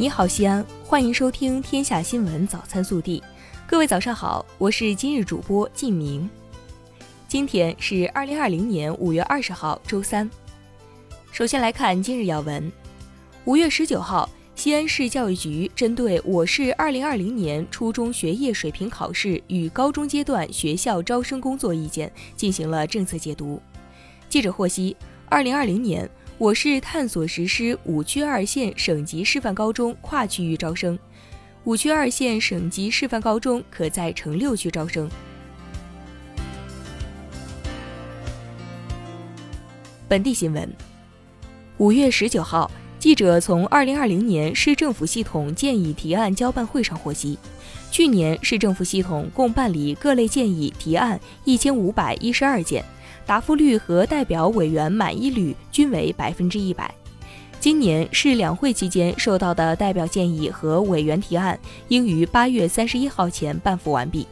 你好，西安，欢迎收听《天下新闻早餐速递》。各位早上好，我是今日主播靳明。今天是二零二零年五月二十号，周三。首先来看今日要闻。五月十九号，西安市教育局针对我市二零二零年初中学业水平考试与高中阶段学校招生工作意见进行了政策解读。记者获悉，二零二零年。我市探索实施五区二县省级示范高中跨区域招生，五区二县省级示范高中可在城六区招生。本地新闻：五月十九号，记者从二零二零年市政府系统建议提案交办会上获悉，去年市政府系统共办理各类建议提案一千五百一十二件。答复率和代表委员满意率均为百分之一百。今年市两会期间收到的代表建议和委员提案，应于八月三十一号前办复完毕。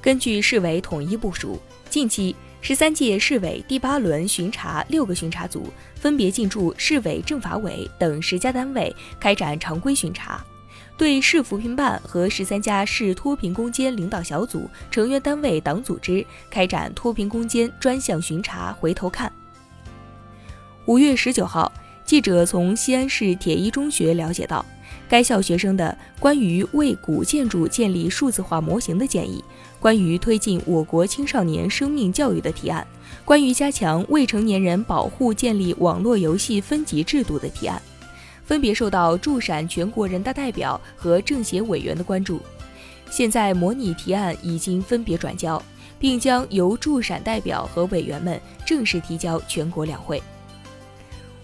根据市委统一部署，近期十三届市委第八轮巡查六个巡查组分别进驻市委政法委等十家单位，开展常规巡查。对市扶贫办和十三家市脱贫攻坚领导小组成员单位党组织开展脱贫攻坚专项巡查回头看。五月十九号，记者从西安市铁一中学了解到，该校学生的关于为古建筑建立数字化模型的建议，关于推进我国青少年生命教育的提案，关于加强未成年人保护建立网络游戏分级制度的提案。分别受到驻陕全国人大代表和政协委员的关注。现在模拟提案已经分别转交，并将由驻陕代表和委员们正式提交全国两会。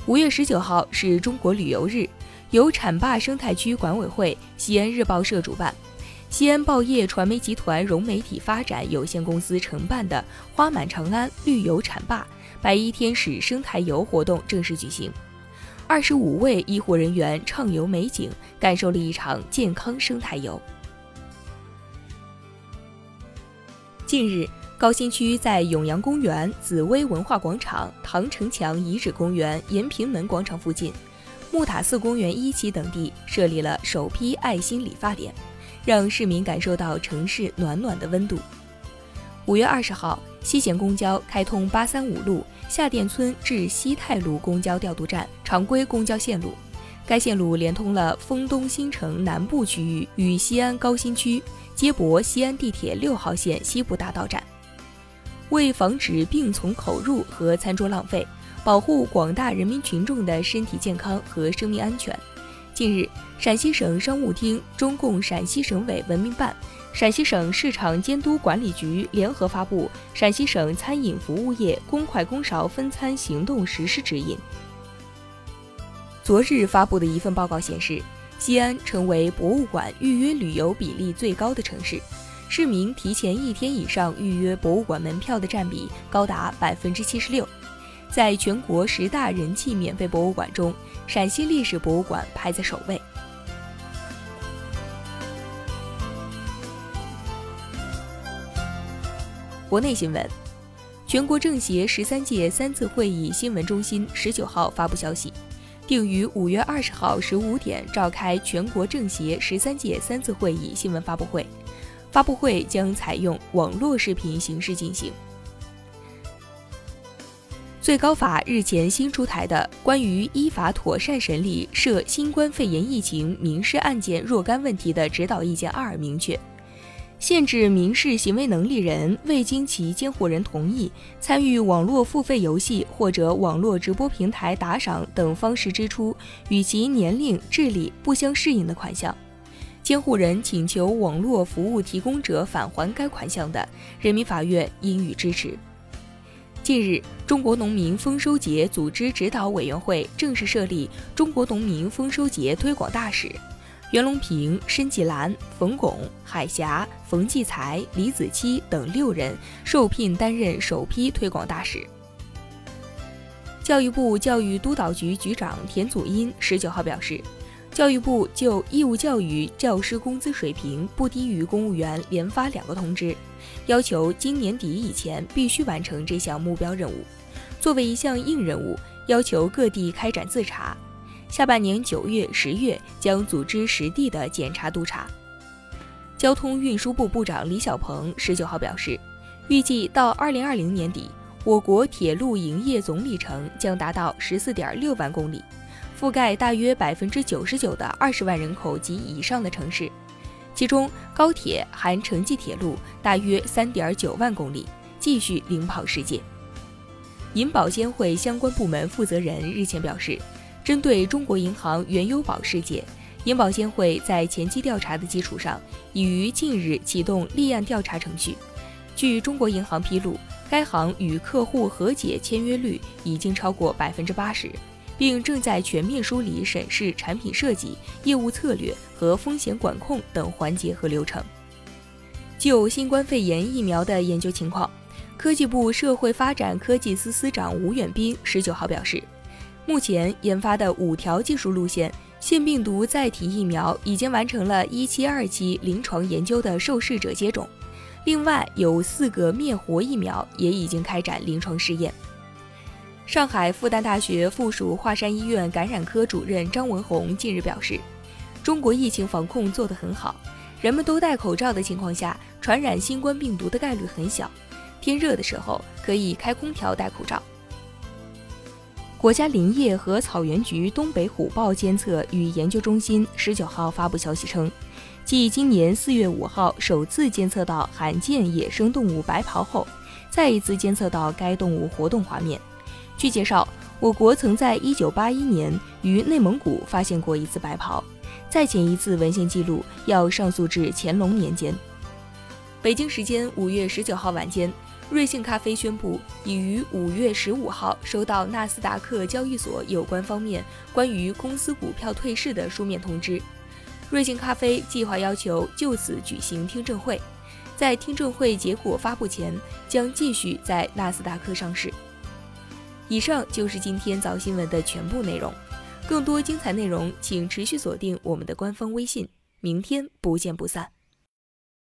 五月十九号是中国旅游日，由浐灞生态区管委会、西安日报社主办，西安报业传媒集团融媒体发展有限公司承办的“花满长安，绿游浐灞，百亿天使生态游”活动正式举行。二十五位医护人员畅游美景，感受了一场健康生态游。近日，高新区在永阳公园、紫薇文化广场、唐城墙遗址公园、延平门广场附近、木塔寺公园一期等地设立了首批爱心理发点，让市民感受到城市暖暖的温度。五月二十号，西咸公交开通八三五路。下店村至西泰路公交调度站常规公交线路，该线路连通了丰东新城南部区域与西安高新区，接驳西安地铁六号线西部大道站。为防止病从口入和餐桌浪费，保护广大人民群众的身体健康和生命安全，近日，陕西省商务厅、中共陕西省委文明办。陕西省市场监督管理局联合发布《陕西省餐饮服务业公筷公勺分餐行动实施指引》。昨日发布的一份报告显示，西安成为博物馆预约旅游比例最高的城市，市民提前一天以上预约博物馆门票的占比高达百分之七十六。在全国十大人气免费博物馆中，陕西历史博物馆排在首位。国内新闻，全国政协十三届三次会议新闻中心十九号发布消息，定于五月二十号十五点召开全国政协十三届三次会议新闻发布会，发布会将采用网络视频形式进行。最高法日前新出台的关于依法妥善审理涉新冠肺炎疫情民事案件若干问题的指导意见二明确。限制民事行为能力人未经其监护人同意参与网络付费游戏或者网络直播平台打赏等方式支出与其年龄、智力不相适应的款项，监护人请求网络服务提供者返还该款项的，人民法院应予支持。近日，中国农民丰收节组织指导委员会正式设立中国农民丰收节推广大使。袁隆平、申纪兰、冯巩、海霞、冯骥才、李子柒等六人受聘担任首批推广大使。教育部教育督导局局长田祖荫十九号表示，教育部就义务教育教师工资水平不低于公务员连发两个通知，要求今年底以前必须完成这项目标任务。作为一项硬任务，要求各地开展自查。下半年九月、十月将组织实地的检查督查。交通运输部部长李小鹏十九号表示，预计到二零二零年底，我国铁路营业总里程将达到十四点六万公里，覆盖大约百分之九十九的二十万人口及以上的城市，其中高铁含城际铁路大约三点九万公里，继续领跑世界。银保监会相关部门负责人日前表示，针对中国银行原优宝事件。银保监会在前期调查的基础上，已于近日启动立案调查程序。据中国银行披露，该行与客户和解签约率已经超过百分之八十，并正在全面梳理审视产品设计、业务策略和风险管控等环节和流程。就新冠肺炎疫苗的研究情况，科技部社会发展科技司司长吴远斌十九号表示，目前研发的五条技术路线。腺病毒载体疫苗已经完成了一期、二期临床研究的受试者接种，另外有四个灭活疫苗也已经开展临床试验。上海复旦大学附属华山医院感染科主任张文宏近日表示，中国疫情防控做得很好，人们都戴口罩的情况下，传染新冠病毒的概率很小。天热的时候可以开空调戴口罩。国家林业和草原局东北虎豹监测与研究中心十九号发布消息称，继今年四月五号首次监测到罕见野生动物白袍后，再一次监测到该动物活动画面。据介绍，我国曾在一九八一年于内蒙古发现过一次白袍，再前一次文献记录要上溯至乾隆年间。北京时间五月十九号晚间。瑞幸咖啡宣布，已于五月十五号收到纳斯达克交易所有关方面关于公司股票退市的书面通知。瑞幸咖啡计划要求就此举行听证会，在听证会结果发布前，将继续在纳斯达克上市。以上就是今天早新闻的全部内容，更多精彩内容请持续锁定我们的官方微信。明天不见不散。